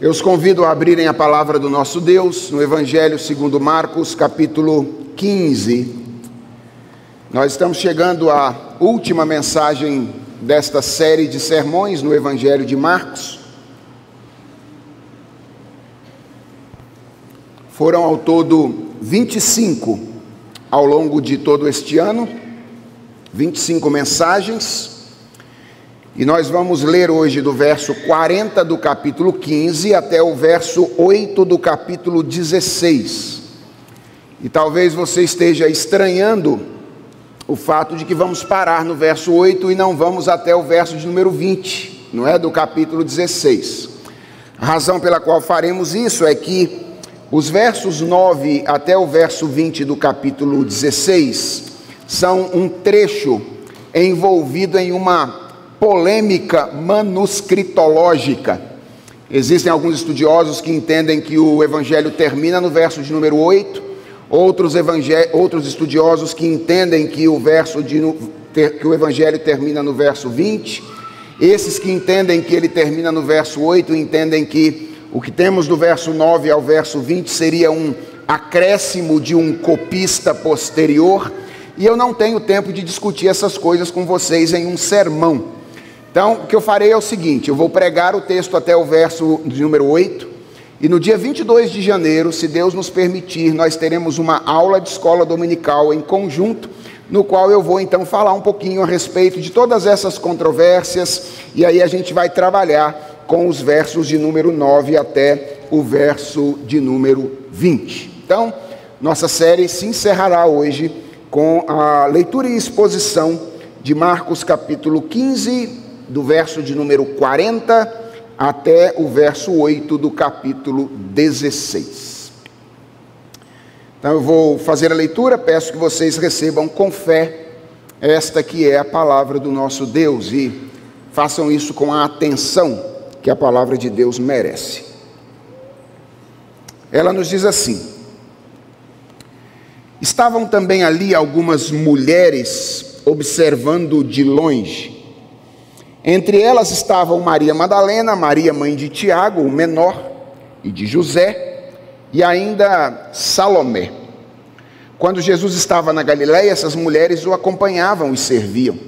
Eu os convido a abrirem a palavra do nosso Deus no Evangelho segundo Marcos, capítulo 15. Nós estamos chegando à última mensagem desta série de sermões no Evangelho de Marcos. Foram ao todo 25 ao longo de todo este ano, 25 mensagens. E nós vamos ler hoje do verso 40 do capítulo 15 até o verso 8 do capítulo 16. E talvez você esteja estranhando o fato de que vamos parar no verso 8 e não vamos até o verso de número 20, não é? Do capítulo 16. A razão pela qual faremos isso é que os versos 9 até o verso 20 do capítulo 16 são um trecho envolvido em uma polêmica manuscritológica. Existem alguns estudiosos que entendem que o evangelho termina no verso de número 8, outros, outros estudiosos que entendem que o, verso de, que o evangelho termina no verso 20, esses que entendem que ele termina no verso 8 entendem que o que temos do verso 9 ao verso 20 seria um acréscimo de um copista posterior, e eu não tenho tempo de discutir essas coisas com vocês em um sermão. Então, o que eu farei é o seguinte: eu vou pregar o texto até o verso de número 8, e no dia 22 de janeiro, se Deus nos permitir, nós teremos uma aula de escola dominical em conjunto, no qual eu vou então falar um pouquinho a respeito de todas essas controvérsias, e aí a gente vai trabalhar com os versos de número 9 até o verso de número 20. Então, nossa série se encerrará hoje com a leitura e exposição de Marcos capítulo 15, do verso de número 40 até o verso 8 do capítulo 16. Então eu vou fazer a leitura, peço que vocês recebam com fé esta que é a palavra do nosso Deus e façam isso com a atenção que a palavra de Deus merece. Ela nos diz assim: Estavam também ali algumas mulheres observando de longe. Entre elas estavam Maria Madalena, Maria mãe de Tiago, o menor, e de José, e ainda Salomé. Quando Jesus estava na Galiléia, essas mulheres o acompanhavam e serviam.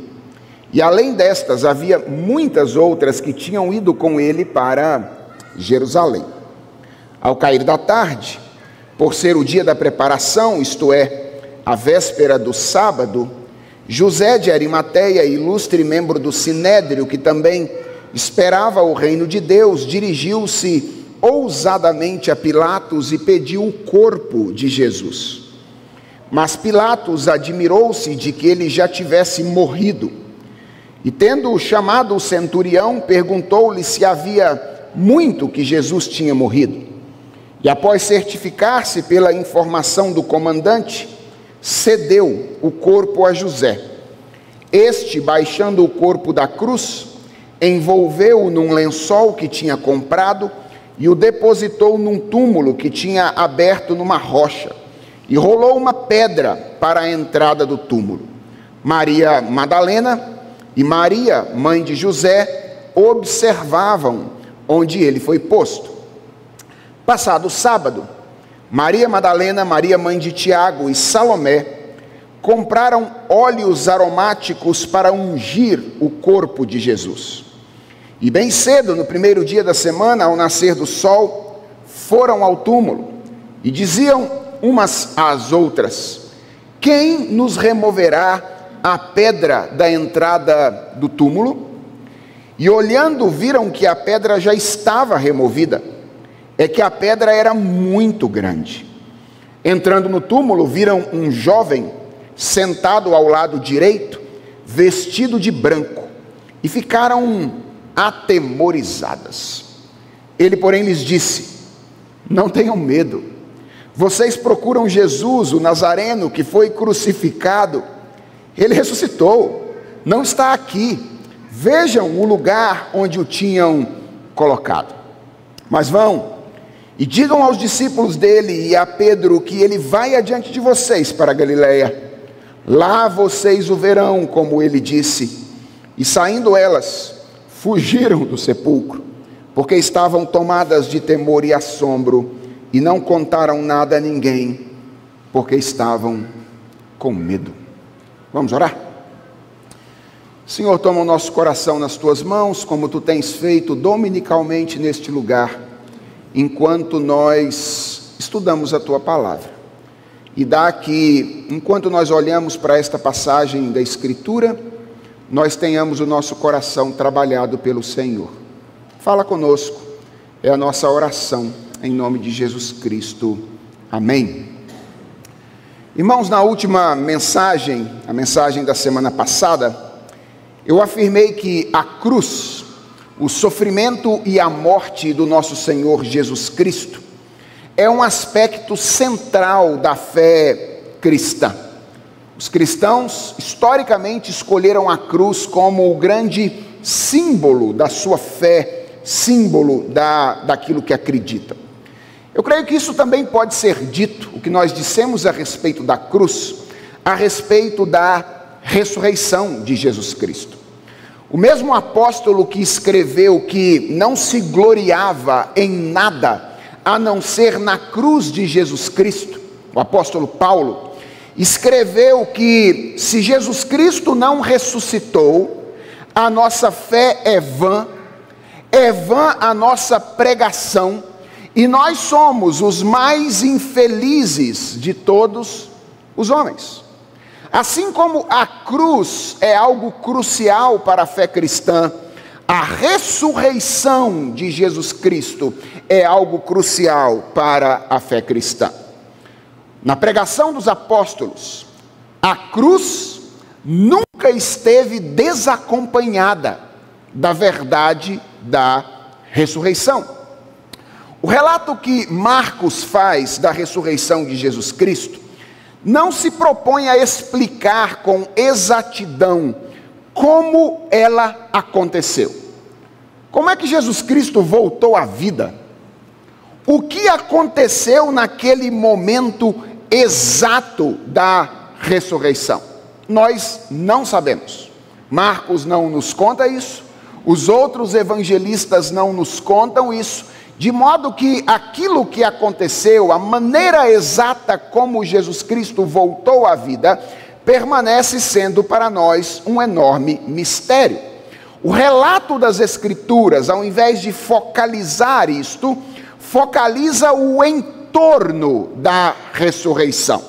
E além destas, havia muitas outras que tinham ido com ele para Jerusalém. Ao cair da tarde, por ser o dia da preparação, isto é, a véspera do sábado, José de Arimateia, ilustre membro do Sinédrio, que também esperava o reino de Deus, dirigiu-se ousadamente a Pilatos e pediu o corpo de Jesus. Mas Pilatos admirou-se de que ele já tivesse morrido. E tendo chamado o centurião, perguntou-lhe se havia muito que Jesus tinha morrido. E após certificar-se pela informação do comandante, cedeu o corpo a José. Este, baixando o corpo da cruz, envolveu-o num lençol que tinha comprado e o depositou num túmulo que tinha aberto numa rocha, e rolou uma pedra para a entrada do túmulo. Maria Madalena e Maria, mãe de José, observavam onde ele foi posto. Passado o sábado, Maria Madalena, Maria mãe de Tiago e Salomé compraram óleos aromáticos para ungir o corpo de Jesus. E bem cedo, no primeiro dia da semana, ao nascer do sol, foram ao túmulo e diziam umas às outras: Quem nos removerá a pedra da entrada do túmulo? E olhando, viram que a pedra já estava removida é que a pedra era muito grande. Entrando no túmulo, viram um jovem sentado ao lado direito, vestido de branco, e ficaram atemorizadas. Ele, porém, lhes disse: Não tenham medo. Vocês procuram Jesus, o Nazareno, que foi crucificado. Ele ressuscitou, não está aqui. Vejam o lugar onde o tinham colocado. Mas vão e digam aos discípulos dele e a Pedro que ele vai adiante de vocês para Galiléia. Lá vocês o verão, como ele disse. E saindo elas, fugiram do sepulcro. porque estavam tomadas de temor e assombro e não contaram nada a ninguém, porque estavam com medo. Vamos orar? Senhor, toma o nosso coração nas tuas mãos, como tu tens feito dominicalmente neste lugar, enquanto nós estudamos a tua palavra. E dá que, enquanto nós olhamos para esta passagem da Escritura, nós tenhamos o nosso coração trabalhado pelo Senhor. Fala conosco, é a nossa oração, em nome de Jesus Cristo. Amém. Irmãos, na última mensagem, a mensagem da semana passada, eu afirmei que a cruz, o sofrimento e a morte do nosso Senhor Jesus Cristo, é um aspecto central da fé cristã. Os cristãos, historicamente, escolheram a cruz como o grande símbolo da sua fé, símbolo da, daquilo que acreditam. Eu creio que isso também pode ser dito, o que nós dissemos a respeito da cruz, a respeito da ressurreição de Jesus Cristo. O mesmo apóstolo que escreveu que não se gloriava em nada a não ser na cruz de Jesus Cristo, o apóstolo Paulo, escreveu que se Jesus Cristo não ressuscitou, a nossa fé é vã, é vã a nossa pregação, e nós somos os mais infelizes de todos os homens. Assim como a cruz é algo crucial para a fé cristã, a ressurreição de Jesus Cristo é algo crucial para a fé cristã. Na pregação dos apóstolos, a cruz nunca esteve desacompanhada da verdade da ressurreição. O relato que Marcos faz da ressurreição de Jesus Cristo não se propõe a explicar com exatidão como ela aconteceu. Como é que Jesus Cristo voltou à vida? O que aconteceu naquele momento exato da ressurreição? Nós não sabemos. Marcos não nos conta isso, os outros evangelistas não nos contam isso, de modo que aquilo que aconteceu, a maneira exata como Jesus Cristo voltou à vida, permanece sendo para nós um enorme mistério. O relato das Escrituras, ao invés de focalizar isto, focaliza o entorno da ressurreição.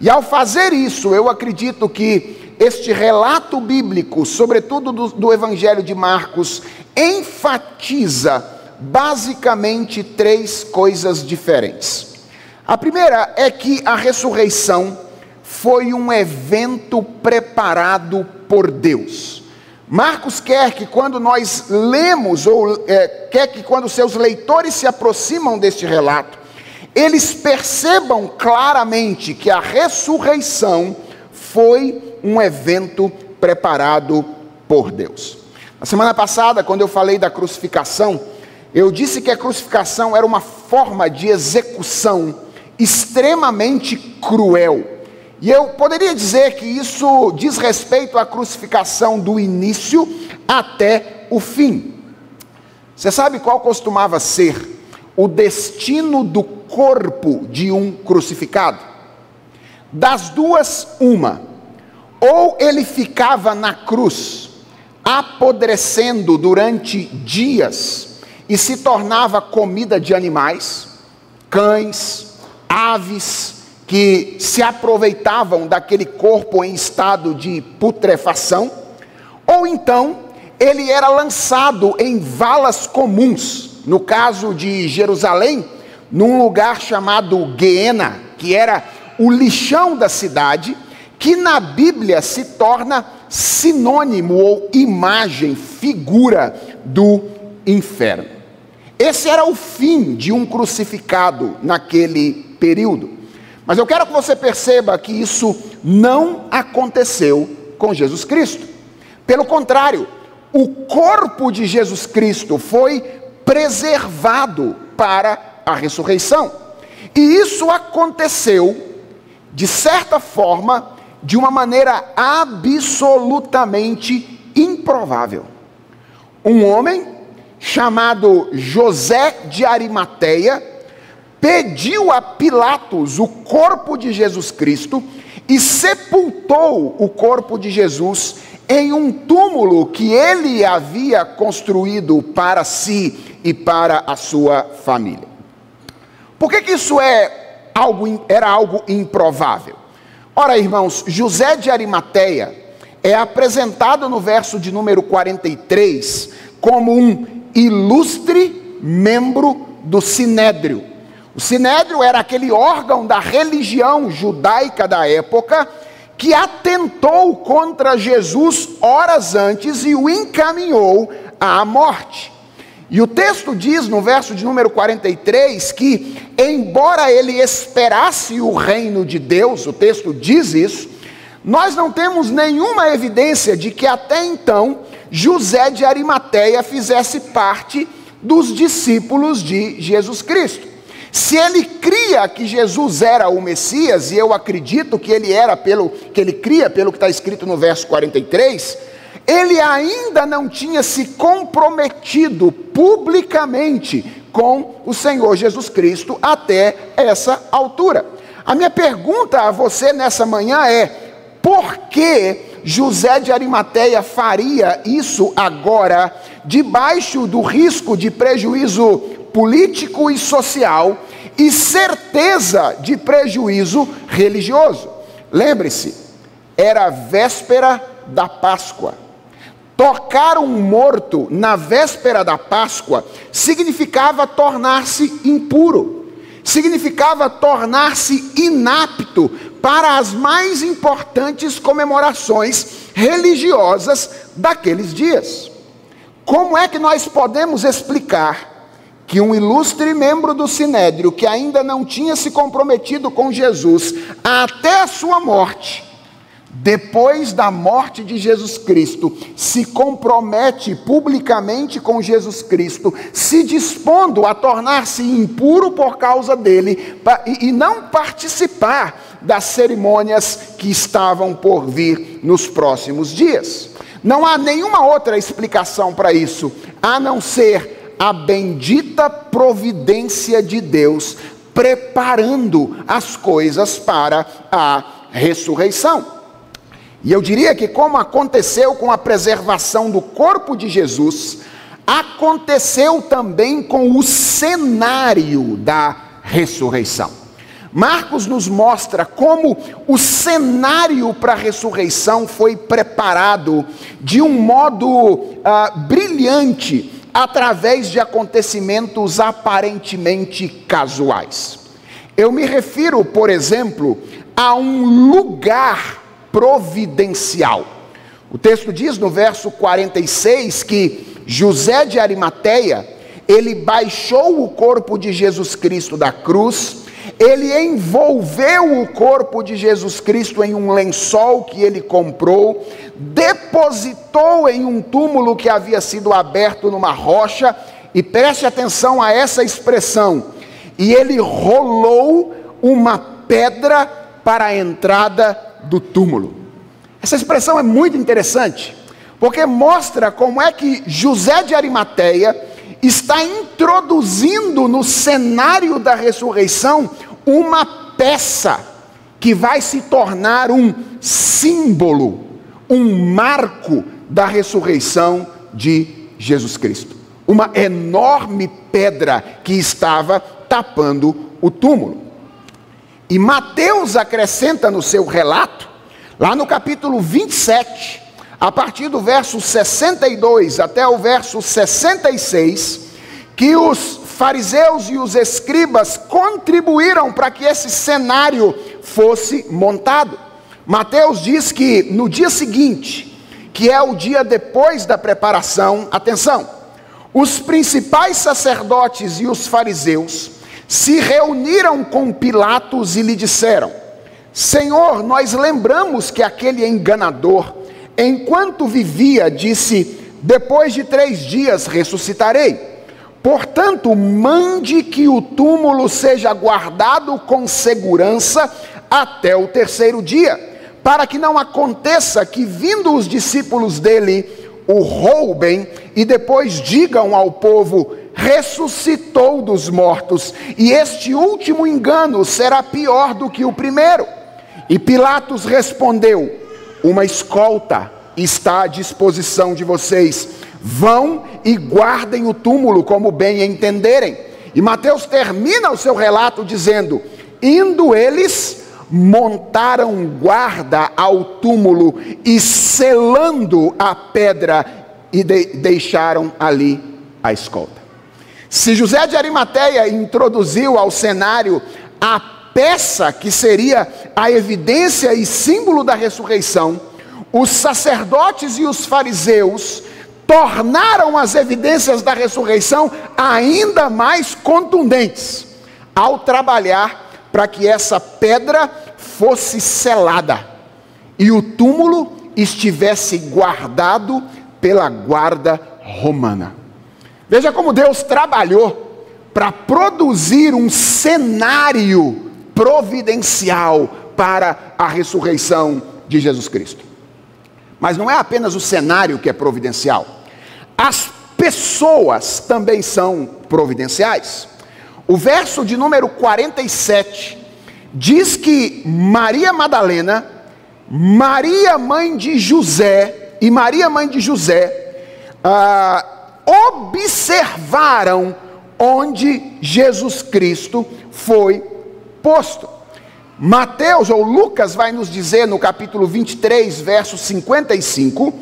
E ao fazer isso, eu acredito que este relato bíblico, sobretudo do, do Evangelho de Marcos, enfatiza basicamente três coisas diferentes. A primeira é que a ressurreição foi um evento preparado por Deus. Marcos quer que quando nós lemos, ou é, quer que quando seus leitores se aproximam deste relato, eles percebam claramente que a ressurreição foi um evento preparado por Deus. Na semana passada, quando eu falei da crucificação, eu disse que a crucificação era uma forma de execução extremamente cruel. E eu poderia dizer que isso diz respeito à crucificação do início até o fim. Você sabe qual costumava ser o destino do corpo de um crucificado? Das duas, uma. Ou ele ficava na cruz, apodrecendo durante dias, e se tornava comida de animais, cães, aves, que se aproveitavam daquele corpo em estado de putrefação, ou então ele era lançado em valas comuns, no caso de Jerusalém, num lugar chamado Guiena, que era o lixão da cidade, que na Bíblia se torna sinônimo ou imagem, figura do inferno. Esse era o fim de um crucificado naquele período. Mas eu quero que você perceba que isso não aconteceu com Jesus Cristo. Pelo contrário, o corpo de Jesus Cristo foi preservado para a ressurreição. E isso aconteceu, de certa forma, de uma maneira absolutamente improvável. Um homem chamado José de Arimateia, pediu a Pilatos o corpo de Jesus Cristo e sepultou o corpo de Jesus em um túmulo que ele havia construído para si e para a sua família. Por que, que isso é algo, era algo improvável? Ora, irmãos, José de Arimateia é apresentado no verso de número 43 como um ilustre membro do sinédrio. O sinédrio era aquele órgão da religião judaica da época que atentou contra Jesus horas antes e o encaminhou à morte. E o texto diz no verso de número 43 que, embora ele esperasse o reino de Deus, o texto diz isso, nós não temos nenhuma evidência de que até então José de Arimateia fizesse parte dos discípulos de Jesus Cristo. Se ele cria que Jesus era o Messias, e eu acredito que ele era pelo que ele cria pelo que está escrito no verso 43, ele ainda não tinha se comprometido publicamente com o Senhor Jesus Cristo até essa altura. A minha pergunta a você nessa manhã é: por que José de Arimateia faria isso agora, debaixo do risco de prejuízo político e social e certeza de prejuízo religioso? Lembre-se, era véspera da Páscoa. Tocar um morto na véspera da Páscoa significava tornar-se impuro, significava tornar-se inapto para as mais importantes comemorações religiosas daqueles dias. Como é que nós podemos explicar que um ilustre membro do Sinédrio, que ainda não tinha se comprometido com Jesus até a sua morte, depois da morte de Jesus Cristo, se compromete publicamente com Jesus Cristo, se dispondo a tornar-se impuro por causa dele e não participar das cerimônias que estavam por vir nos próximos dias. Não há nenhuma outra explicação para isso, a não ser a bendita providência de Deus preparando as coisas para a ressurreição. E eu diria que, como aconteceu com a preservação do corpo de Jesus, aconteceu também com o cenário da ressurreição. Marcos nos mostra como o cenário para a ressurreição foi preparado de um modo ah, brilhante, através de acontecimentos aparentemente casuais. Eu me refiro, por exemplo, a um lugar providencial. O texto diz no verso 46 que José de Arimateia, ele baixou o corpo de Jesus Cristo da cruz, ele envolveu o corpo de Jesus Cristo em um lençol que ele comprou, depositou em um túmulo que havia sido aberto numa rocha, e preste atenção a essa expressão, e ele rolou uma pedra para a entrada do túmulo. Essa expressão é muito interessante, porque mostra como é que José de Arimateia está introduzindo no cenário da ressurreição uma peça que vai se tornar um símbolo, um marco da ressurreição de Jesus Cristo. Uma enorme pedra que estava tapando o túmulo. E Mateus acrescenta no seu relato, lá no capítulo 27, a partir do verso 62 até o verso 66, que os fariseus e os escribas contribuíram para que esse cenário fosse montado. Mateus diz que no dia seguinte, que é o dia depois da preparação, atenção, os principais sacerdotes e os fariseus se reuniram com Pilatos e lhe disseram: Senhor, nós lembramos que aquele enganador, enquanto vivia, disse: Depois de três dias ressuscitarei. Portanto, mande que o túmulo seja guardado com segurança até o terceiro dia, para que não aconteça que, vindo os discípulos dele, o roubem e depois digam ao povo: ressuscitou dos mortos, e este último engano será pior do que o primeiro. E Pilatos respondeu: Uma escolta está à disposição de vocês. Vão e guardem o túmulo como bem entenderem. E Mateus termina o seu relato dizendo: Indo eles, montaram guarda ao túmulo e selando a pedra e de deixaram ali a escolta. Se José de Arimateia introduziu ao cenário a peça que seria a evidência e símbolo da ressurreição, os sacerdotes e os fariseus tornaram as evidências da ressurreição ainda mais contundentes ao trabalhar para que essa pedra fosse selada e o túmulo estivesse guardado pela guarda romana. Veja como Deus trabalhou para produzir um cenário providencial para a ressurreição de Jesus Cristo. Mas não é apenas o cenário que é providencial, as pessoas também são providenciais. O verso de número 47 diz que Maria Madalena, Maria mãe de José e Maria mãe de José ah, observaram onde Jesus Cristo foi posto. Mateus ou Lucas vai nos dizer no capítulo 23, verso 55,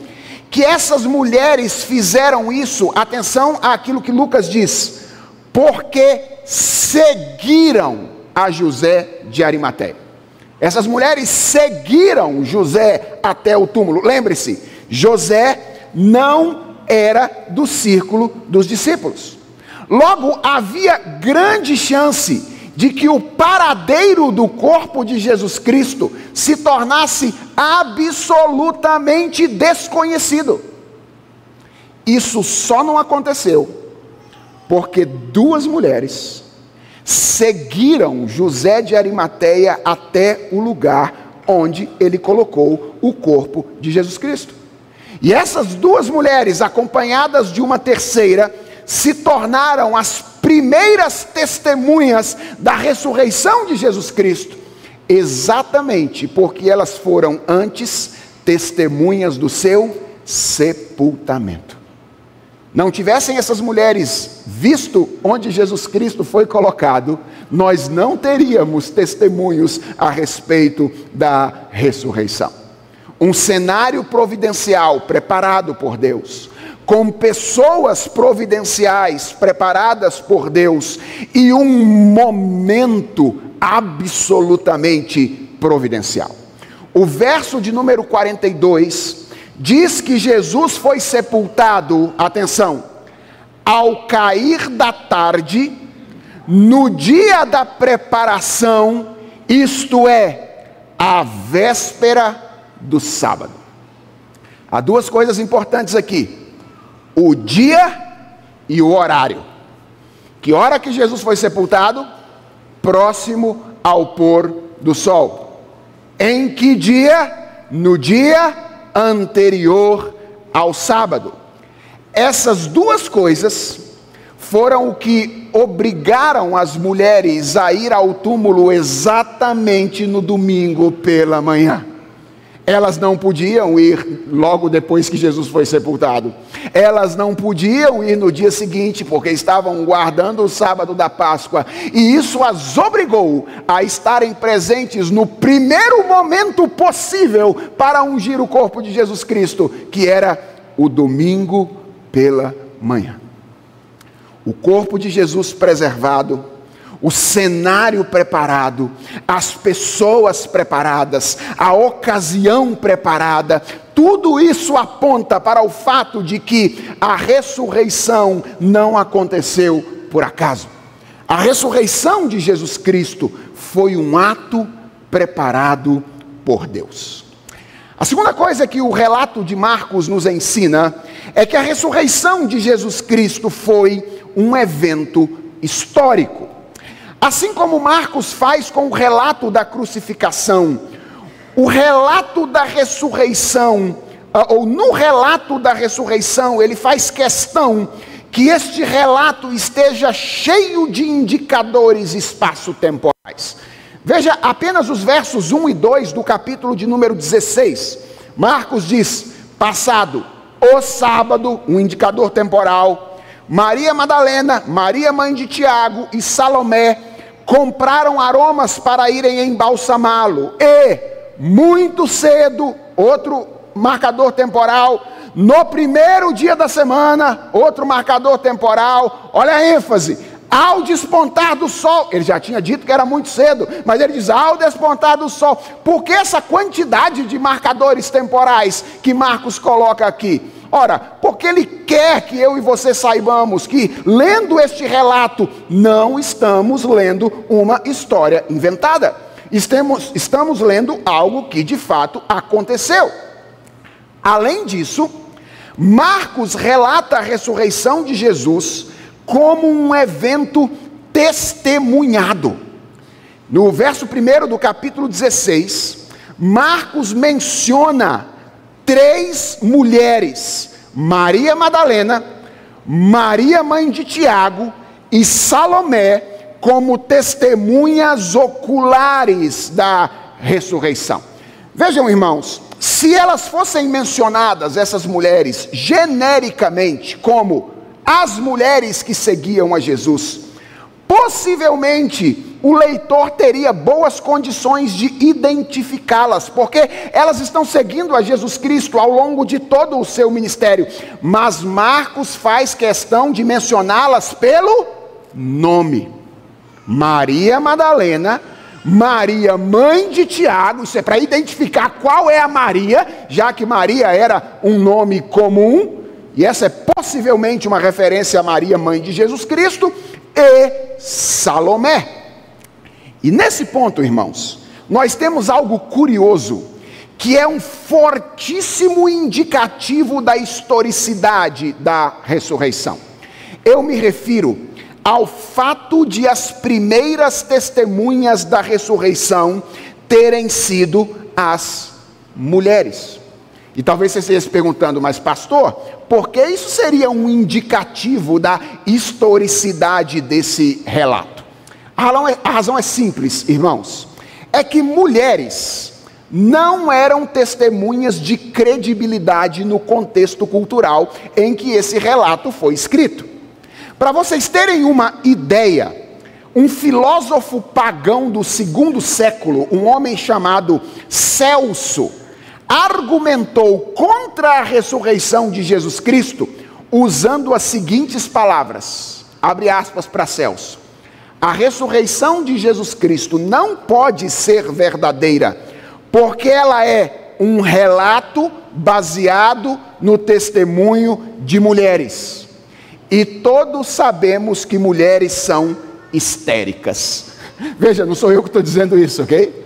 que essas mulheres fizeram isso, atenção àquilo que Lucas diz, porque seguiram a José de Arimateia. Essas mulheres seguiram José até o túmulo. Lembre-se, José não era do círculo dos discípulos. Logo, havia grande chance de que o paradeiro do corpo de Jesus Cristo se tornasse absolutamente desconhecido. Isso só não aconteceu porque duas mulheres seguiram José de Arimateia até o lugar onde ele colocou o corpo de Jesus Cristo. E essas duas mulheres, acompanhadas de uma terceira, se tornaram as primeiras testemunhas da ressurreição de Jesus Cristo, exatamente porque elas foram antes testemunhas do seu sepultamento. Não tivessem essas mulheres visto onde Jesus Cristo foi colocado, nós não teríamos testemunhos a respeito da ressurreição. Um cenário providencial preparado por Deus com pessoas providenciais preparadas por Deus e um momento absolutamente providencial. O verso de número 42 diz que Jesus foi sepultado, atenção, ao cair da tarde, no dia da preparação, isto é, a véspera do sábado. Há duas coisas importantes aqui o dia e o horário. Que hora que Jesus foi sepultado? Próximo ao pôr do sol. Em que dia? No dia anterior ao sábado. Essas duas coisas foram o que obrigaram as mulheres a ir ao túmulo exatamente no domingo pela manhã. Elas não podiam ir logo depois que Jesus foi sepultado. Elas não podiam ir no dia seguinte, porque estavam guardando o sábado da Páscoa. E isso as obrigou a estarem presentes no primeiro momento possível para ungir o corpo de Jesus Cristo, que era o domingo pela manhã. O corpo de Jesus preservado o cenário preparado, as pessoas preparadas, a ocasião preparada, tudo isso aponta para o fato de que a ressurreição não aconteceu por acaso. A ressurreição de Jesus Cristo foi um ato preparado por Deus. A segunda coisa que o relato de Marcos nos ensina é que a ressurreição de Jesus Cristo foi um evento histórico. Assim como Marcos faz com o relato da crucificação, o relato da ressurreição ah, ou no relato da ressurreição, ele faz questão que este relato esteja cheio de indicadores espaço-temporais. Veja apenas os versos 1 e 2 do capítulo de número 16. Marcos diz: passado o sábado, um indicador temporal, Maria Madalena, Maria mãe de Tiago e Salomé compraram aromas para irem embalsamá-lo. E, muito cedo, outro marcador temporal, no primeiro dia da semana, outro marcador temporal, olha a ênfase, ao despontar do sol, ele já tinha dito que era muito cedo, mas ele diz ao despontar do sol, por que essa quantidade de marcadores temporais que Marcos coloca aqui? Ora, porque ele quer que eu e você saibamos que, lendo este relato, não estamos lendo uma história inventada. Estamos, estamos lendo algo que de fato aconteceu. Além disso, Marcos relata a ressurreição de Jesus como um evento testemunhado. No verso 1 do capítulo 16, Marcos menciona três mulheres: Maria Madalena, Maria mãe de Tiago e Salomé, como testemunhas oculares da ressurreição. Vejam, irmãos, se elas fossem mencionadas, essas mulheres, genericamente, como as mulheres que seguiam a Jesus, possivelmente o leitor teria boas condições de identificá-las, porque elas estão seguindo a Jesus Cristo ao longo de todo o seu ministério. Mas Marcos faz questão de mencioná-las pelo nome: Maria Madalena, Maria, mãe de Tiago, isso é para identificar qual é a Maria, já que Maria era um nome comum, e essa é possivelmente uma referência a Maria, mãe de Jesus Cristo, e Salomé. E nesse ponto, irmãos, nós temos algo curioso, que é um fortíssimo indicativo da historicidade da ressurreição. Eu me refiro ao fato de as primeiras testemunhas da ressurreição terem sido as mulheres. E talvez você esteja se perguntando, mas pastor, por que isso seria um indicativo da historicidade desse relato? A razão, é, a razão é simples, irmãos. É que mulheres não eram testemunhas de credibilidade no contexto cultural em que esse relato foi escrito. Para vocês terem uma ideia, um filósofo pagão do segundo século, um homem chamado Celso, argumentou contra a ressurreição de Jesus Cristo usando as seguintes palavras: abre aspas para Celso. A ressurreição de Jesus Cristo não pode ser verdadeira, porque ela é um relato baseado no testemunho de mulheres. E todos sabemos que mulheres são histéricas. Veja, não sou eu que estou dizendo isso, ok?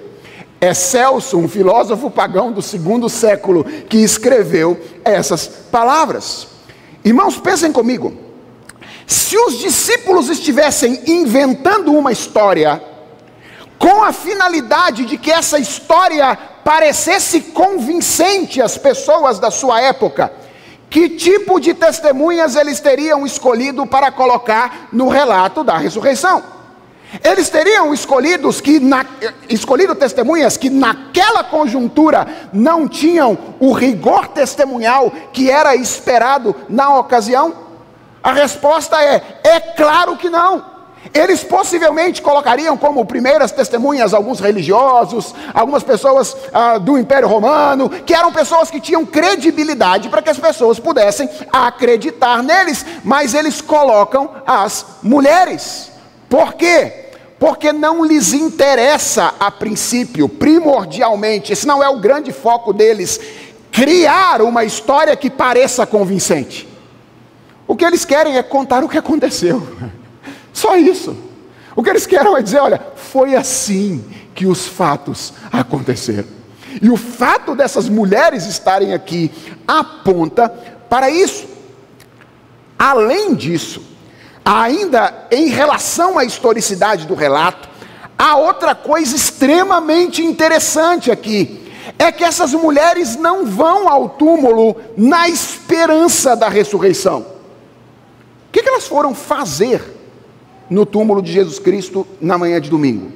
É Celso, um filósofo pagão do segundo século, que escreveu essas palavras. Irmãos, pensem comigo. Se os discípulos estivessem inventando uma história, com a finalidade de que essa história parecesse convincente às pessoas da sua época, que tipo de testemunhas eles teriam escolhido para colocar no relato da ressurreição? Eles teriam escolhidos que na, escolhido testemunhas que naquela conjuntura não tinham o rigor testemunhal que era esperado na ocasião? A resposta é: é claro que não. Eles possivelmente colocariam como primeiras testemunhas alguns religiosos, algumas pessoas ah, do Império Romano, que eram pessoas que tinham credibilidade para que as pessoas pudessem acreditar neles, mas eles colocam as mulheres. Por quê? Porque não lhes interessa a princípio, primordialmente, esse não é o grande foco deles, criar uma história que pareça convincente. O que eles querem é contar o que aconteceu. Só isso. O que eles querem é dizer: olha, foi assim que os fatos aconteceram. E o fato dessas mulheres estarem aqui aponta para isso. Além disso, Ainda em relação à historicidade do relato, há outra coisa extremamente interessante aqui. é que essas mulheres não vão ao túmulo na esperança da ressurreição. O que, elas foram fazer no túmulo de Jesus Cristo na manhã de domingo?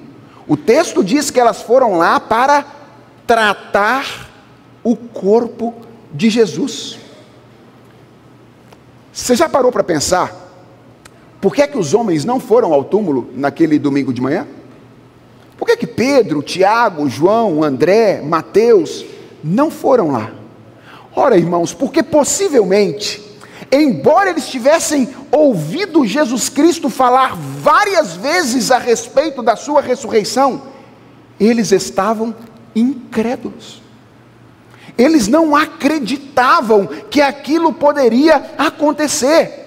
O texto diz que elas foram lá para tratar o corpo de Jesus. Você já parou para pensar por que é que os homens não foram ao túmulo naquele domingo de manhã? Por que, é que Pedro, Tiago, João, André, Mateus não foram lá? Ora, irmãos, porque possivelmente, embora eles tivessem ouvido Jesus Cristo falar várias vezes a respeito da sua ressurreição, eles estavam incrédulos. Eles não acreditavam que aquilo poderia acontecer.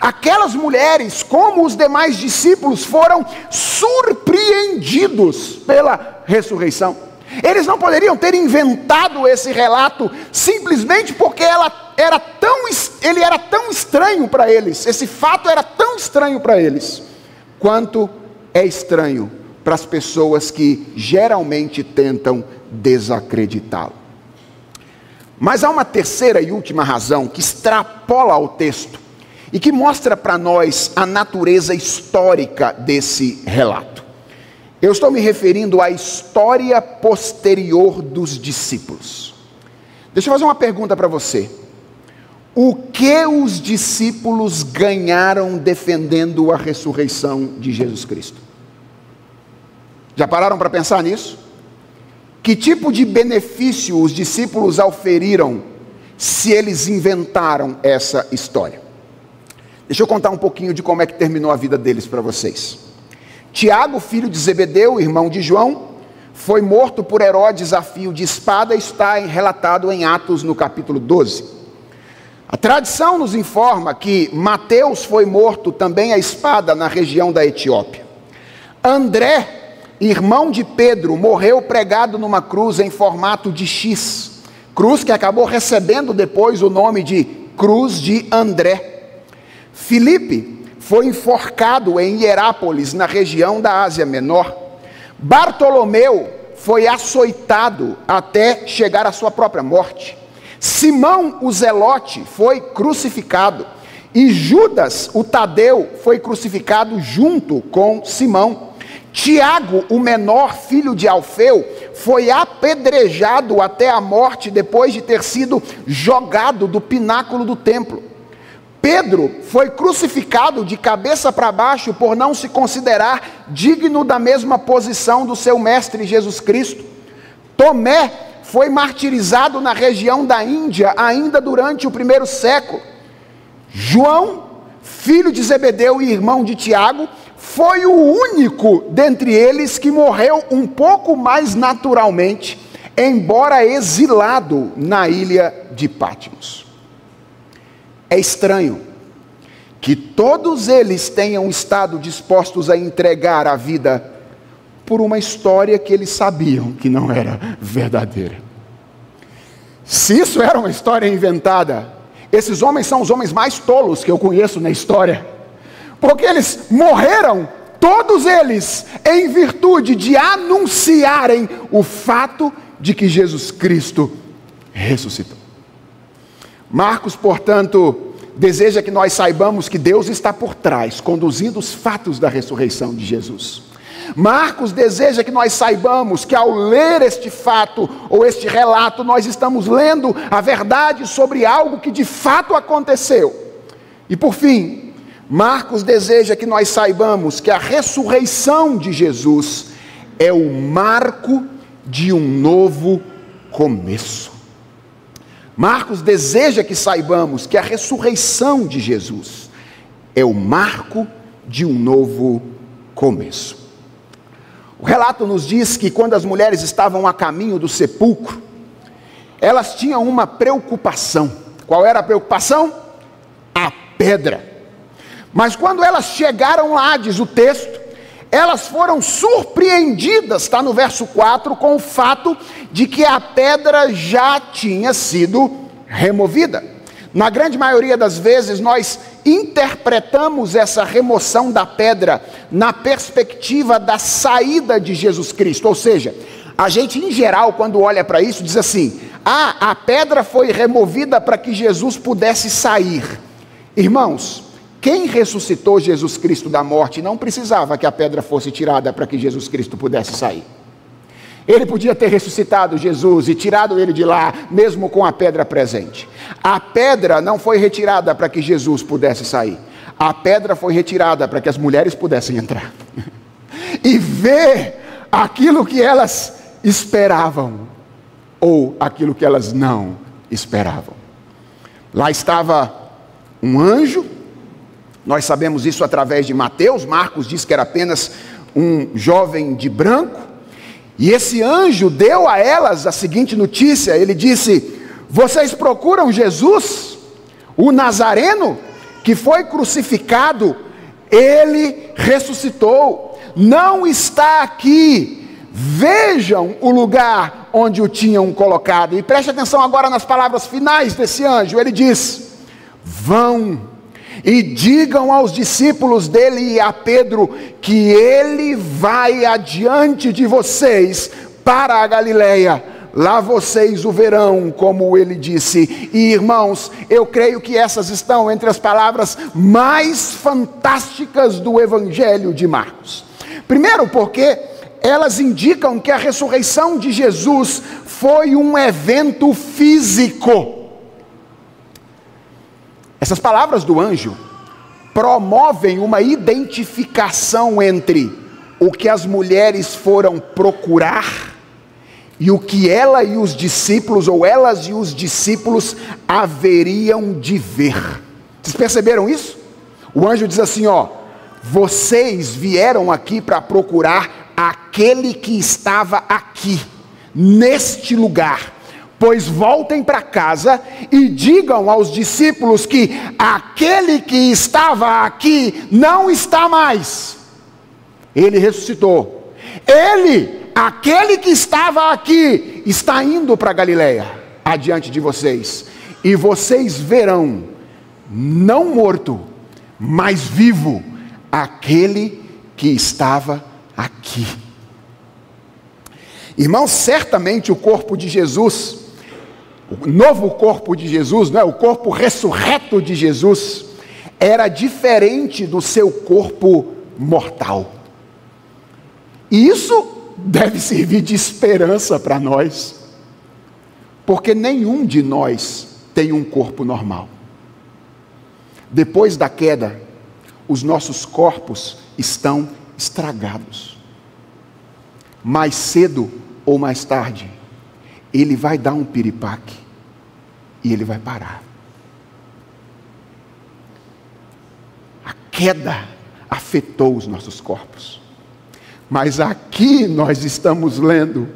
Aquelas mulheres, como os demais discípulos, foram surpreendidos pela ressurreição. Eles não poderiam ter inventado esse relato simplesmente porque ela era tão, ele era tão estranho para eles, esse fato era tão estranho para eles, quanto é estranho para as pessoas que geralmente tentam desacreditá-lo. Mas há uma terceira e última razão que extrapola ao texto e que mostra para nós a natureza histórica desse relato. Eu estou me referindo à história posterior dos discípulos. Deixa eu fazer uma pergunta para você. O que os discípulos ganharam defendendo a ressurreição de Jesus Cristo? Já pararam para pensar nisso? Que tipo de benefício os discípulos auferiram se eles inventaram essa história? Deixa eu contar um pouquinho de como é que terminou a vida deles para vocês. Tiago, filho de Zebedeu, irmão de João, foi morto por Herodes a fio de espada, está relatado em Atos no capítulo 12. A tradição nos informa que Mateus foi morto também a espada na região da Etiópia. André, irmão de Pedro, morreu pregado numa cruz em formato de X, cruz que acabou recebendo depois o nome de Cruz de André. Filipe foi enforcado em Hierápolis, na região da Ásia Menor. Bartolomeu foi açoitado até chegar à sua própria morte. Simão, o Zelote, foi crucificado. E Judas, o Tadeu, foi crucificado junto com Simão. Tiago, o menor filho de Alfeu, foi apedrejado até a morte depois de ter sido jogado do pináculo do templo. Pedro foi crucificado de cabeça para baixo por não se considerar digno da mesma posição do seu mestre Jesus Cristo. Tomé foi martirizado na região da Índia ainda durante o primeiro século. João, filho de Zebedeu e irmão de Tiago, foi o único dentre eles que morreu um pouco mais naturalmente, embora exilado na ilha de Patmos. É estranho que todos eles tenham estado dispostos a entregar a vida por uma história que eles sabiam que não era verdadeira. Se isso era uma história inventada, esses homens são os homens mais tolos que eu conheço na história, porque eles morreram, todos eles, em virtude de anunciarem o fato de que Jesus Cristo ressuscitou. Marcos, portanto, deseja que nós saibamos que Deus está por trás, conduzindo os fatos da ressurreição de Jesus. Marcos deseja que nós saibamos que ao ler este fato ou este relato, nós estamos lendo a verdade sobre algo que de fato aconteceu. E por fim, Marcos deseja que nós saibamos que a ressurreição de Jesus é o marco de um novo começo. Marcos deseja que saibamos que a ressurreição de Jesus é o marco de um novo começo. O relato nos diz que quando as mulheres estavam a caminho do sepulcro, elas tinham uma preocupação. Qual era a preocupação? A pedra. Mas quando elas chegaram lá, diz o texto, elas foram surpreendidas, está no verso 4, com o fato de que a pedra já tinha sido removida. Na grande maioria das vezes, nós interpretamos essa remoção da pedra na perspectiva da saída de Jesus Cristo, ou seja, A gente, em geral, quando olha para isso, diz assim: ah, a pedra foi removida para que Jesus pudesse sair. Irmãos, quem ressuscitou Jesus Cristo da morte não precisava que a pedra fosse tirada para que Jesus Cristo pudesse sair. Ele podia ter ressuscitado Jesus e tirado ele de lá, mesmo com a pedra presente. A pedra não foi retirada para que Jesus pudesse sair. A pedra foi retirada para que as mulheres pudessem entrar e ver aquilo que elas esperavam ou aquilo que elas não esperavam. Lá estava um anjo, nós sabemos isso através de Mateus, Marcos diz que era apenas um jovem de branco, e esse anjo deu a elas a seguinte notícia: ele disse: Vocês procuram Jesus, o Nazareno, que foi crucificado, ele ressuscitou, não está aqui. Vejam o lugar onde o tinham colocado. E preste atenção agora nas palavras finais desse anjo. Ele diz: Vão e digam aos discípulos dele e a Pedro que ele vai adiante de vocês para a Galileia. Lá vocês o verão, como ele disse. E irmãos, eu creio que essas estão entre as palavras mais fantásticas do Evangelho de Marcos. Primeiro, porque elas indicam que a ressurreição de Jesus foi um evento físico. Essas palavras do anjo promovem uma identificação entre o que as mulheres foram procurar e o que ela e os discípulos, ou elas e os discípulos, haveriam de ver. Vocês perceberam isso? O anjo diz assim: ó, vocês vieram aqui para procurar aquele que estava aqui, neste lugar Pois voltem para casa e digam aos discípulos que aquele que estava aqui não está mais. Ele ressuscitou. Ele, aquele que estava aqui, está indo para Galiléia, adiante de vocês. E vocês verão, não morto, mas vivo, aquele que estava aqui. Irmãos, certamente o corpo de Jesus o novo corpo de Jesus, não é? o corpo ressurreto de Jesus, era diferente do seu corpo mortal. E isso deve servir de esperança para nós, porque nenhum de nós tem um corpo normal. Depois da queda, os nossos corpos estão estragados. Mais cedo ou mais tarde, ele vai dar um piripaque e ele vai parar. A queda afetou os nossos corpos. Mas aqui nós estamos lendo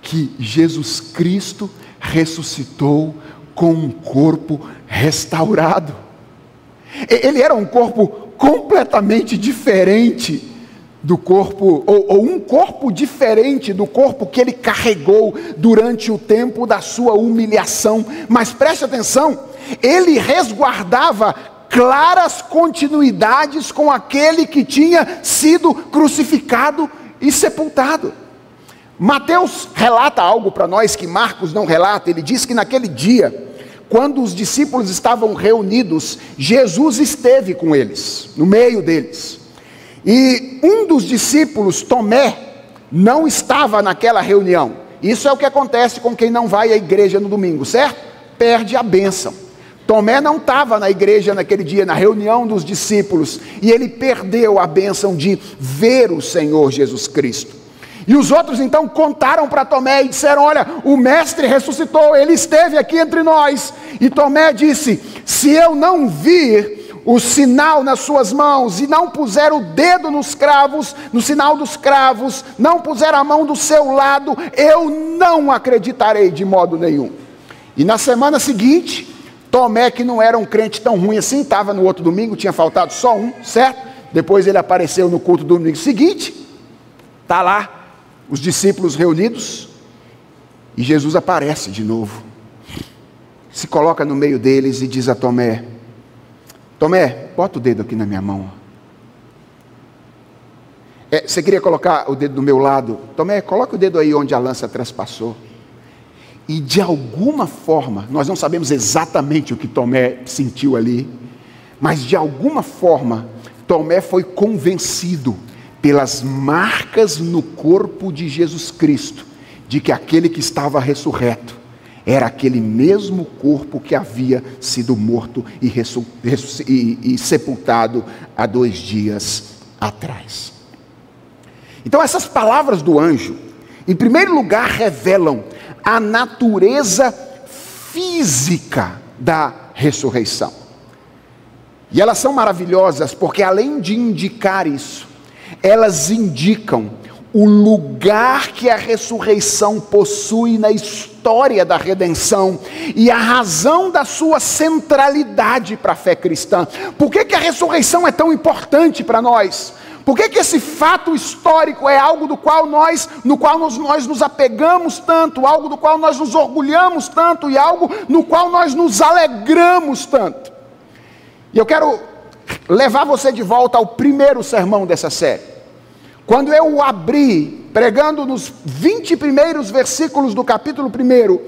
que Jesus Cristo ressuscitou com um corpo restaurado. Ele era um corpo completamente diferente do corpo, ou, ou, um corpo diferente do corpo que ele carregou durante o tempo da sua humilhação. Mas preste atenção, ele resguardava claras continuidades com aquele que tinha sido crucificado e sepultado. Mateus relata algo para nós que Marcos não relata, ele diz que naquele dia, quando os discípulos estavam reunidos, Jesus esteve com eles, no meio deles. E um dos discípulos, Tomé, não estava naquela reunião. Isso é o que acontece com quem não vai à igreja no domingo, certo? Perde a bênção. Tomé não estava na igreja naquele dia, na reunião dos discípulos, e ele perdeu a bênção de ver o Senhor Jesus Cristo. E os outros então contaram para Tomé e disseram: Olha, o Mestre ressuscitou, ele esteve aqui entre nós. E Tomé disse: Se eu não vir o sinal nas suas mãos e não puser o dedo nos cravos, no sinal dos cravos, não puser a mão do seu lado, eu não acreditarei de modo nenhum. E na semana seguinte, Tomé, que não era um crente tão ruim assim, estava no outro domingo, tinha faltado só um, certo? Depois ele apareceu no culto do domingo seguinte, está lá, os discípulos reunidos, e Jesus aparece de novo, se coloca no meio deles e diz a Tomé: Tomé, bota o dedo aqui na minha mão. É, você queria colocar o dedo do meu lado? Tomé, coloca o dedo aí onde a lança traspassou. E de alguma forma, nós não sabemos exatamente o que Tomé sentiu ali, mas de alguma forma, Tomé foi convencido pelas marcas no corpo de Jesus Cristo, de que aquele que estava ressurreto era aquele mesmo corpo que havia sido morto e, e, e sepultado há dois dias atrás. Então, essas palavras do anjo, em primeiro lugar, revelam a natureza física da ressurreição. E elas são maravilhosas porque, além de indicar isso, elas indicam o lugar que a ressurreição possui na história da redenção e a razão da sua centralidade para a fé cristã. Por que, que a ressurreição é tão importante para nós? Por que, que esse fato histórico é algo do qual nós, no qual nós, nós nos apegamos tanto, algo do qual nós nos orgulhamos tanto e algo no qual nós nos alegramos tanto? E eu quero levar você de volta ao primeiro sermão dessa série. Quando eu abri, pregando nos 20 primeiros versículos do capítulo 1,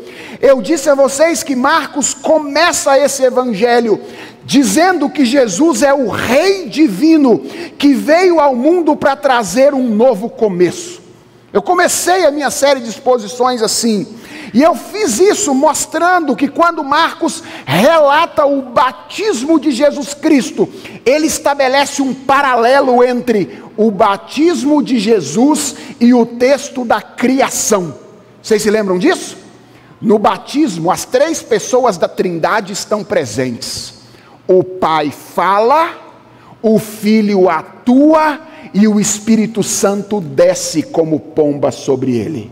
eu disse a vocês que Marcos começa esse evangelho dizendo que Jesus é o Rei divino que veio ao mundo para trazer um novo começo. Eu comecei a minha série de exposições assim, e eu fiz isso mostrando que quando Marcos relata o batismo de Jesus Cristo, ele estabelece um paralelo entre o batismo de Jesus e o texto da criação. Vocês se lembram disso? No batismo, as três pessoas da Trindade estão presentes o Pai fala, o Filho atua e o Espírito Santo desce como pomba sobre ele.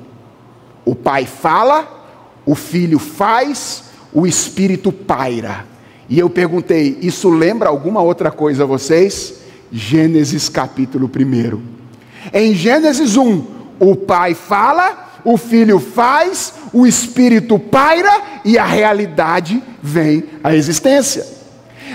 O Pai fala, o Filho faz, o Espírito paira. E eu perguntei: isso lembra alguma outra coisa a vocês? Gênesis capítulo 1. Em Gênesis 1, o Pai fala, o Filho faz, o Espírito paira e a realidade vem à existência.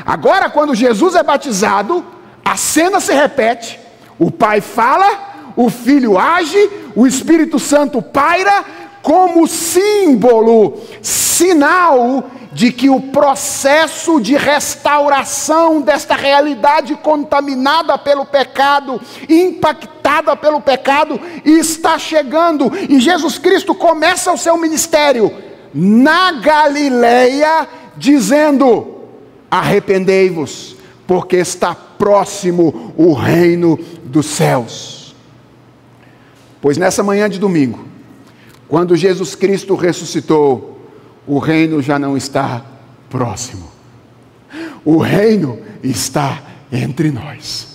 Agora, quando Jesus é batizado, a cena se repete: o Pai fala, o Filho age, o Espírito Santo paira, como símbolo, sinal de que o processo de restauração desta realidade contaminada pelo pecado, impactada pelo pecado, está chegando. E Jesus Cristo começa o seu ministério na Galileia, dizendo: arrependei-vos, porque está próximo o reino dos céus. Pois nessa manhã de domingo, quando Jesus Cristo ressuscitou, o reino já não está próximo, o reino está entre nós.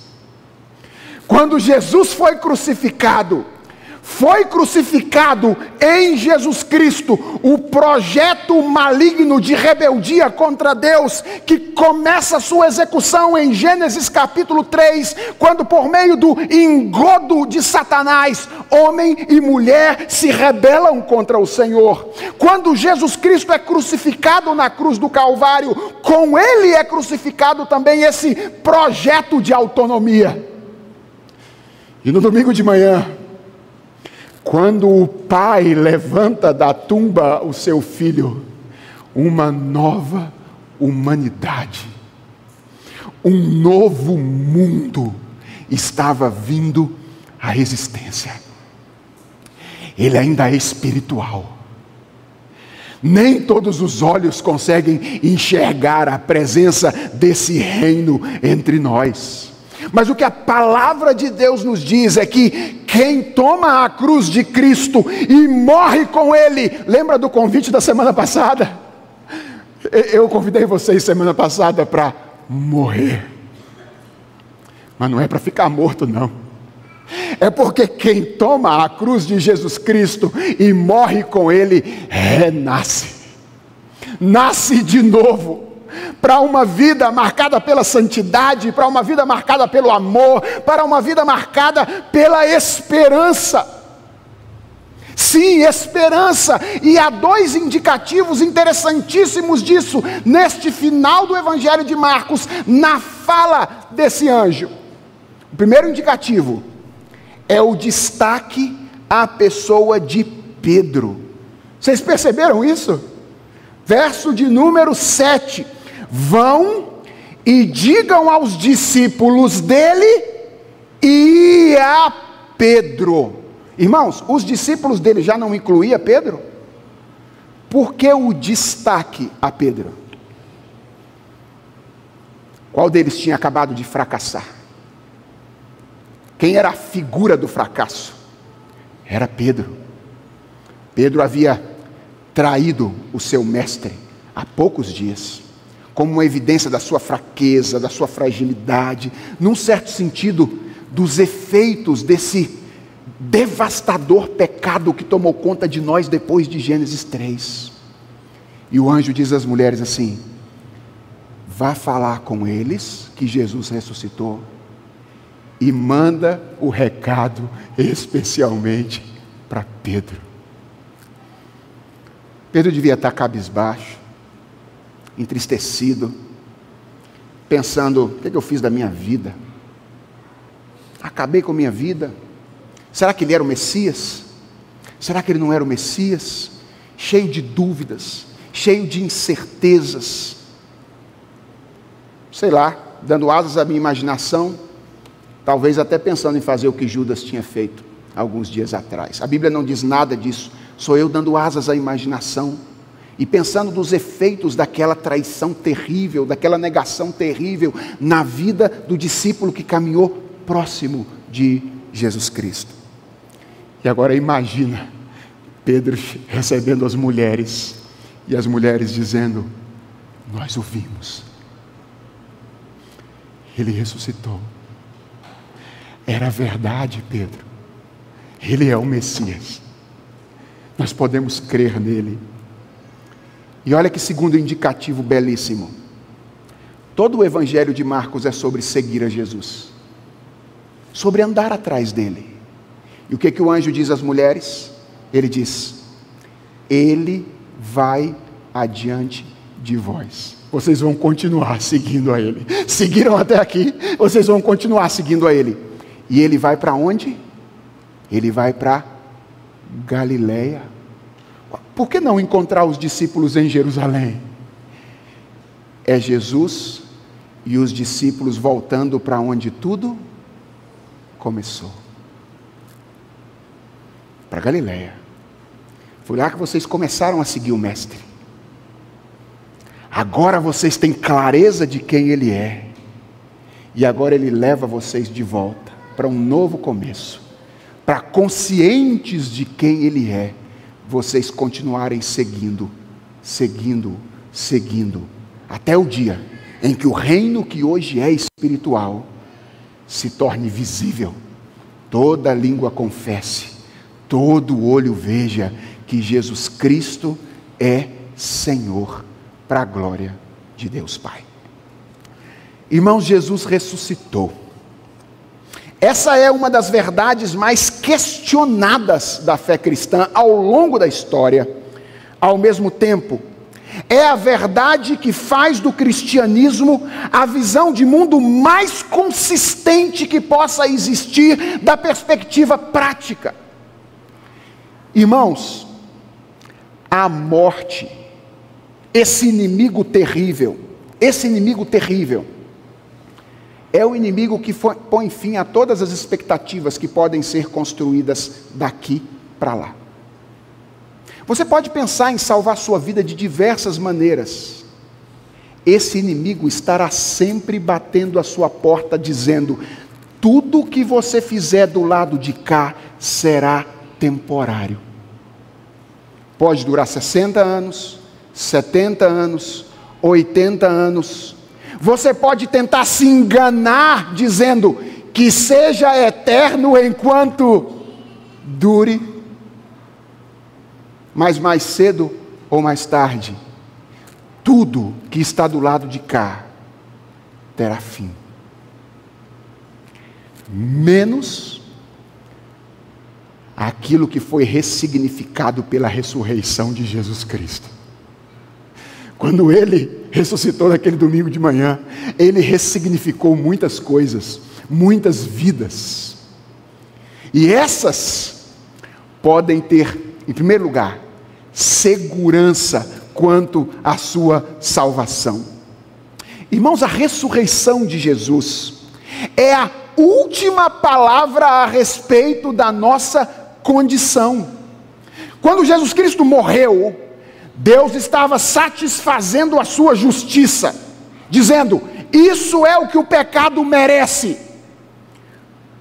Quando Jesus foi crucificado, foi crucificado em Jesus Cristo o projeto maligno de rebeldia contra Deus, que começa sua execução em Gênesis capítulo 3, quando por meio do engodo de Satanás, homem e mulher se rebelam contra o Senhor. Quando Jesus Cristo é crucificado na cruz do Calvário, com ele é crucificado também esse projeto de autonomia. E no domingo de manhã, quando o pai levanta da tumba o seu filho, uma nova humanidade, um novo mundo estava vindo à existência. Ele ainda é espiritual. Nem todos os olhos conseguem enxergar a presença desse reino entre nós. Mas o que a palavra de Deus nos diz é que quem toma a cruz de Cristo e morre com Ele, lembra do convite da semana passada? Eu convidei vocês semana passada para morrer, mas não é para ficar morto, não. É porque quem toma a cruz de Jesus Cristo e morre com Ele, renasce, nasce de novo para uma vida marcada pela santidade, para uma vida marcada pelo amor, para uma vida marcada pela esperança. Sim, esperança. E há dois indicativos interessantíssimos disso neste final do Evangelho de Marcos, na fala desse anjo. O primeiro indicativo é o destaque à pessoa de Pedro. Vocês perceberam isso? Verso de número 7. Vão e digam aos discípulos dele e a Pedro. Irmãos, os discípulos dele já não incluía Pedro? Por que o destaque a Pedro? Qual deles tinha acabado de fracassar? Quem era a figura do fracasso? Era Pedro. Pedro havia traído o seu mestre há poucos dias, como uma evidência da sua fraqueza, da sua fragilidade, num certo sentido, dos efeitos desse devastador pecado que tomou conta de nós depois de Gênesis 3. E o anjo diz às mulheres assim: vá falar com eles que Jesus ressuscitou e manda o recado especialmente para Pedro. Pedro devia estar cabisbaixo, entristecido, pensando: o que, é que eu fiz da minha vida? Acabei com a minha vida. Será que ele era o Messias? Será que ele não era o Messias? Cheio de dúvidas, cheio de incertezas. Sei lá, dando asas à minha imaginação, talvez até pensando em fazer o que Judas tinha feito alguns dias atrás. A Bíblia não diz nada disso, sou eu dando asas à imaginação e pensando nos efeitos daquela traição terrível, daquela negação terrível na vida do discípulo que caminhou próximo de Jesus Cristo. E agora imagina Pedro recebendo as mulheres e as mulheres dizendo: Nós ouvimos. Ele ressuscitou. Era verdade, Pedro. Ele é o Messias. Nós podemos crer nele. E olha que segundo indicativo belíssimo. Todo o evangelho de Marcos é sobre seguir a Jesus sobre andar atrás dele. E o que, que o anjo diz às mulheres? Ele diz: Ele vai adiante de vós. Vocês vão continuar seguindo a Ele. Seguiram até aqui, vocês vão continuar seguindo a Ele. E ele vai para onde? Ele vai para Galileia. Por que não encontrar os discípulos em Jerusalém? É Jesus e os discípulos voltando para onde tudo começou. Para Galiléia. Foi lá que vocês começaram a seguir o Mestre. Agora vocês têm clareza de quem Ele é. E agora Ele leva vocês de volta para um novo começo. Para conscientes de quem Ele é, vocês continuarem seguindo, seguindo, seguindo, até o dia em que o reino que hoje é espiritual se torne visível. Toda língua confesse, todo olho veja que Jesus Cristo é Senhor, para a glória de Deus Pai. Irmãos, Jesus ressuscitou. Essa é uma das verdades mais questionadas da fé cristã ao longo da história. Ao mesmo tempo, é a verdade que faz do cristianismo a visão de mundo mais consistente que possa existir da perspectiva prática. Irmãos, a morte, esse inimigo terrível, esse inimigo terrível, é o inimigo que põe fim a todas as expectativas que podem ser construídas daqui para lá. Você pode pensar em salvar sua vida de diversas maneiras. Esse inimigo estará sempre batendo a sua porta, dizendo: tudo que você fizer do lado de cá será temporário. Pode durar 60 anos, 70 anos, 80 anos. Você pode tentar se enganar dizendo que seja eterno enquanto dure mas mais cedo ou mais tarde, tudo que está do lado de cá terá fim. Menos aquilo que foi ressignificado pela ressurreição de Jesus Cristo. Quando ele ressuscitou naquele domingo de manhã, ele ressignificou muitas coisas, muitas vidas. E essas podem ter, em primeiro lugar, segurança quanto à sua salvação. Irmãos, a ressurreição de Jesus é a última palavra a respeito da nossa condição. Quando Jesus Cristo morreu, Deus estava satisfazendo a sua justiça, dizendo: Isso é o que o pecado merece.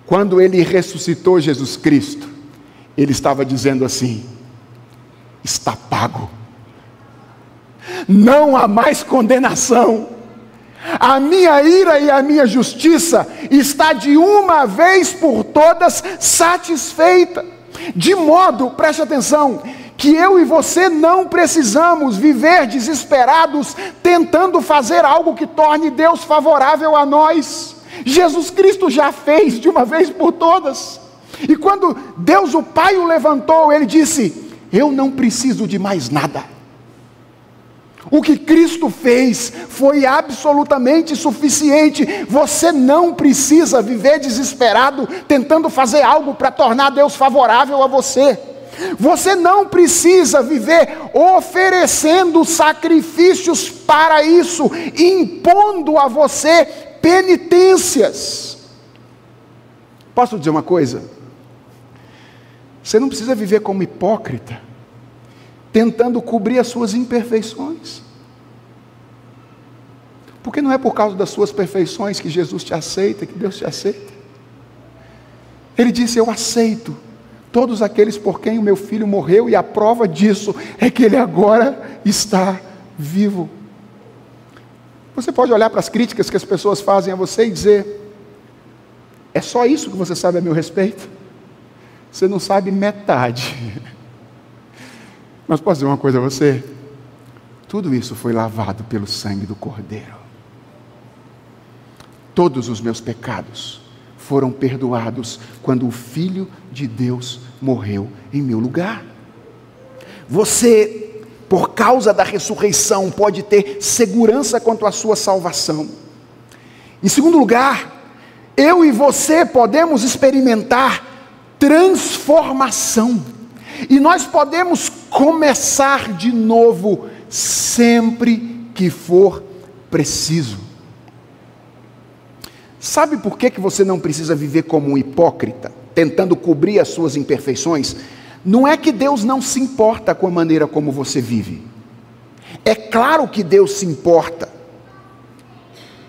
Quando ele ressuscitou Jesus Cristo, ele estava dizendo assim: Está pago. Não há mais condenação. A minha ira e a minha justiça está de uma vez por todas satisfeita. De modo, preste atenção, que eu e você não precisamos viver desesperados tentando fazer algo que torne Deus favorável a nós. Jesus Cristo já fez de uma vez por todas. E quando Deus o Pai o levantou, ele disse: Eu não preciso de mais nada. O que Cristo fez foi absolutamente suficiente. Você não precisa viver desesperado tentando fazer algo para tornar Deus favorável a você. Você não precisa viver oferecendo sacrifícios para isso, impondo a você penitências. Posso dizer uma coisa? Você não precisa viver como hipócrita tentando cobrir as suas imperfeições. Porque não é por causa das suas perfeições que Jesus te aceita, que Deus te aceita. Ele disse: Eu aceito todos aqueles por quem o meu filho morreu, e a prova disso é que ele agora está vivo. Você pode olhar para as críticas que as pessoas fazem a você e dizer: É só isso que você sabe a meu respeito? Você não sabe metade. Mas posso dizer uma coisa a você? Tudo isso foi lavado pelo sangue do Cordeiro. Todos os meus pecados foram perdoados quando o Filho de Deus morreu em meu lugar. Você, por causa da ressurreição, pode ter segurança quanto à sua salvação. Em segundo lugar, eu e você podemos experimentar transformação. E nós podemos começar de novo sempre que for preciso. Sabe por que, que você não precisa viver como um hipócrita, tentando cobrir as suas imperfeições? Não é que Deus não se importa com a maneira como você vive. É claro que Deus se importa.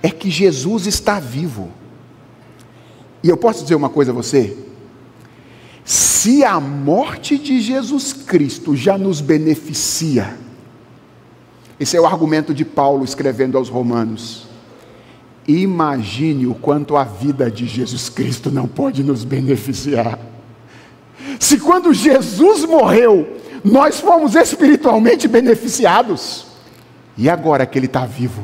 É que Jesus está vivo. E eu posso dizer uma coisa a você? Se a morte de Jesus Cristo já nos beneficia, esse é o argumento de Paulo escrevendo aos Romanos. Imagine o quanto a vida de Jesus Cristo não pode nos beneficiar. Se quando Jesus morreu, nós fomos espiritualmente beneficiados, e agora que Ele está vivo,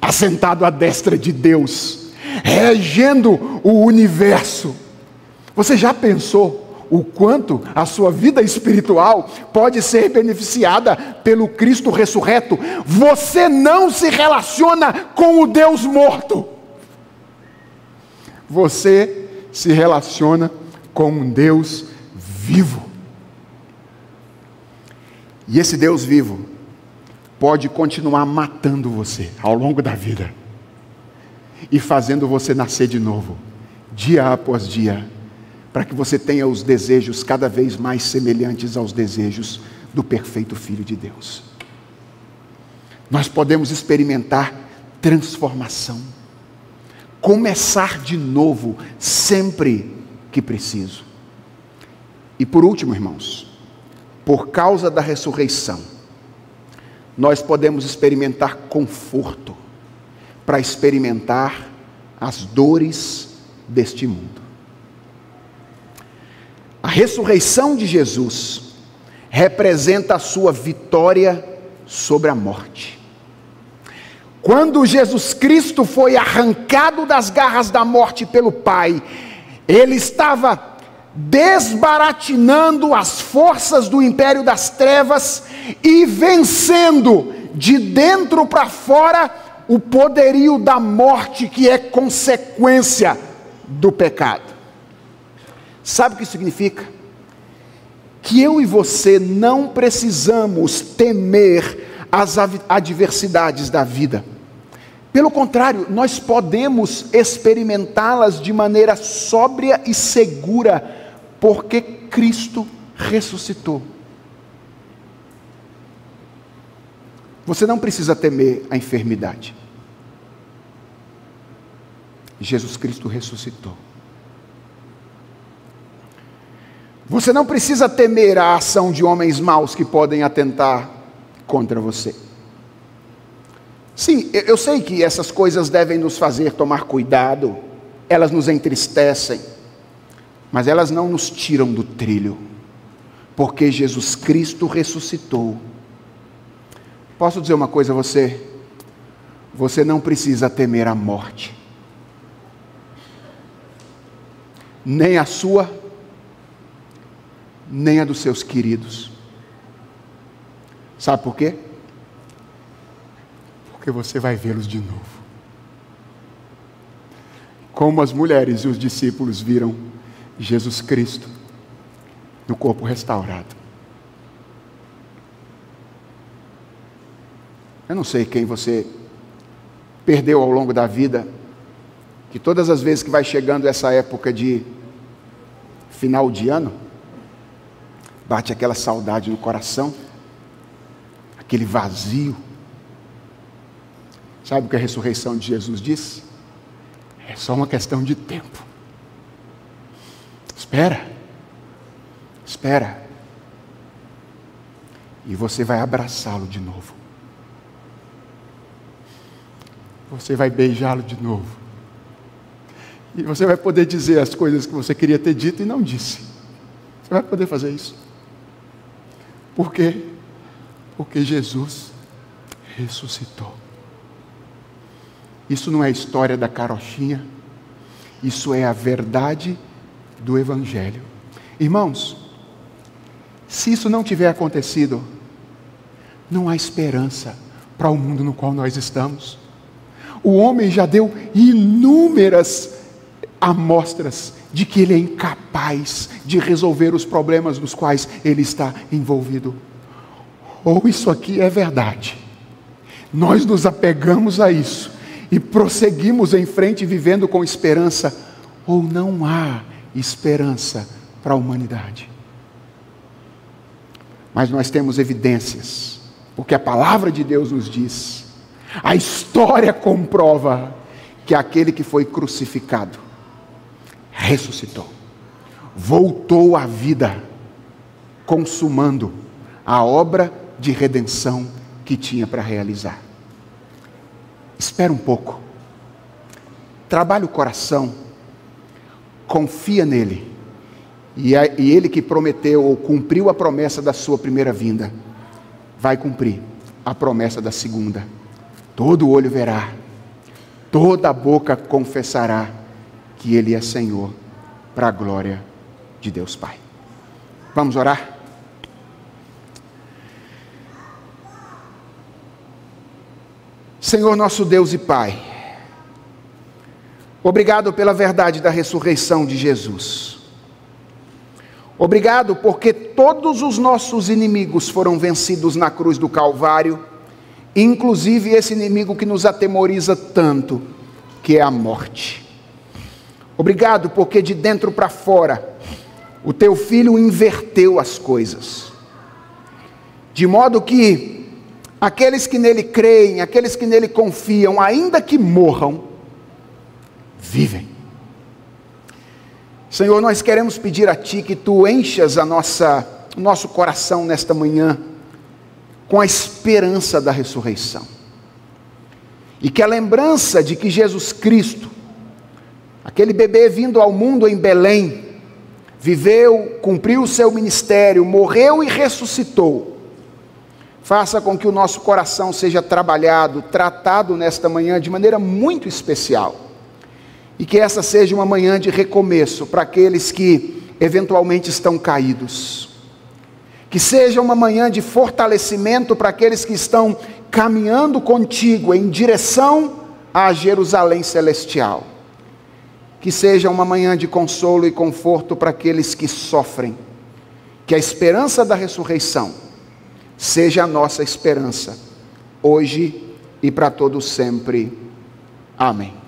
assentado à destra de Deus, regendo o universo, você já pensou o quanto a sua vida espiritual pode ser beneficiada pelo Cristo ressurreto? Você não se relaciona com o Deus morto. Você se relaciona com um Deus vivo. E esse Deus vivo pode continuar matando você ao longo da vida e fazendo você nascer de novo, dia após dia para que você tenha os desejos cada vez mais semelhantes aos desejos do perfeito Filho de Deus. Nós podemos experimentar transformação, começar de novo sempre que preciso. E por último, irmãos, por causa da ressurreição, nós podemos experimentar conforto para experimentar as dores deste mundo. A ressurreição de Jesus representa a sua vitória sobre a morte. Quando Jesus Cristo foi arrancado das garras da morte pelo Pai, ele estava desbaratinando as forças do império das trevas e vencendo de dentro para fora o poderio da morte que é consequência do pecado. Sabe o que significa? Que eu e você não precisamos temer as adversidades da vida. Pelo contrário, nós podemos experimentá-las de maneira sóbria e segura, porque Cristo ressuscitou. Você não precisa temer a enfermidade. Jesus Cristo ressuscitou. Você não precisa temer a ação de homens maus que podem atentar contra você. Sim, eu sei que essas coisas devem nos fazer tomar cuidado, elas nos entristecem, mas elas não nos tiram do trilho, porque Jesus Cristo ressuscitou. Posso dizer uma coisa a você? Você não precisa temer a morte, nem a sua, nem a dos seus queridos. Sabe por quê? Porque você vai vê-los de novo. Como as mulheres e os discípulos viram Jesus Cristo no corpo restaurado. Eu não sei quem você perdeu ao longo da vida, que todas as vezes que vai chegando essa época de final de ano, bate aquela saudade no coração, aquele vazio. Sabe o que a ressurreição de Jesus diz? É só uma questão de tempo. Espera, espera, e você vai abraçá-lo de novo. Você vai beijá-lo de novo. E você vai poder dizer as coisas que você queria ter dito e não disse. Você vai poder fazer isso. Por quê? Porque Jesus ressuscitou. Isso não é história da carochinha, isso é a verdade do Evangelho. Irmãos, se isso não tiver acontecido, não há esperança para o mundo no qual nós estamos. O homem já deu inúmeras amostras de que ele é incapaz de resolver os problemas nos quais ele está envolvido. Ou isso aqui é verdade. Nós nos apegamos a isso e prosseguimos em frente vivendo com esperança, ou não há esperança para a humanidade. Mas nós temos evidências, porque a palavra de Deus nos diz, a história comprova que aquele que foi crucificado ressuscitou, voltou à vida, consumando a obra de redenção que tinha para realizar. Espera um pouco, trabalhe o coração, confia nele, e, ele que prometeu ou cumpriu a promessa da sua primeira vinda, vai cumprir a promessa da segunda. Todo olho verá, toda boca confessará que Ele é Senhor, para a glória de Deus Pai. Vamos orar? Senhor nosso Deus e Pai, obrigado pela verdade da ressurreição de Jesus. Obrigado porque todos os nossos inimigos foram vencidos na cruz do Calvário, inclusive esse inimigo que nos atemoriza tanto, que é a morte. Obrigado, porque de dentro para fora, o teu filho inverteu as coisas, de modo que aqueles que nele creem, aqueles que nele confiam, ainda que morram, vivem. Senhor, nós queremos pedir a Ti que Tu enchas a nossa, o nosso coração nesta manhã com a esperança da ressurreição. E que a lembrança de que Jesus Cristo Aquele bebê vindo ao mundo em Belém, viveu, cumpriu o seu ministério, morreu e ressuscitou. Faça com que o nosso coração seja trabalhado, tratado nesta manhã de maneira muito especial. E que essa seja uma manhã de recomeço para aqueles que eventualmente estão caídos. Que seja uma manhã de fortalecimento para aqueles que estão caminhando contigo em direção à Jerusalém celestial Que seja uma manhã de consolo e conforto para aqueles que sofrem. Que a esperança da ressurreição seja a nossa esperança, hoje e para todo sempre. Amém.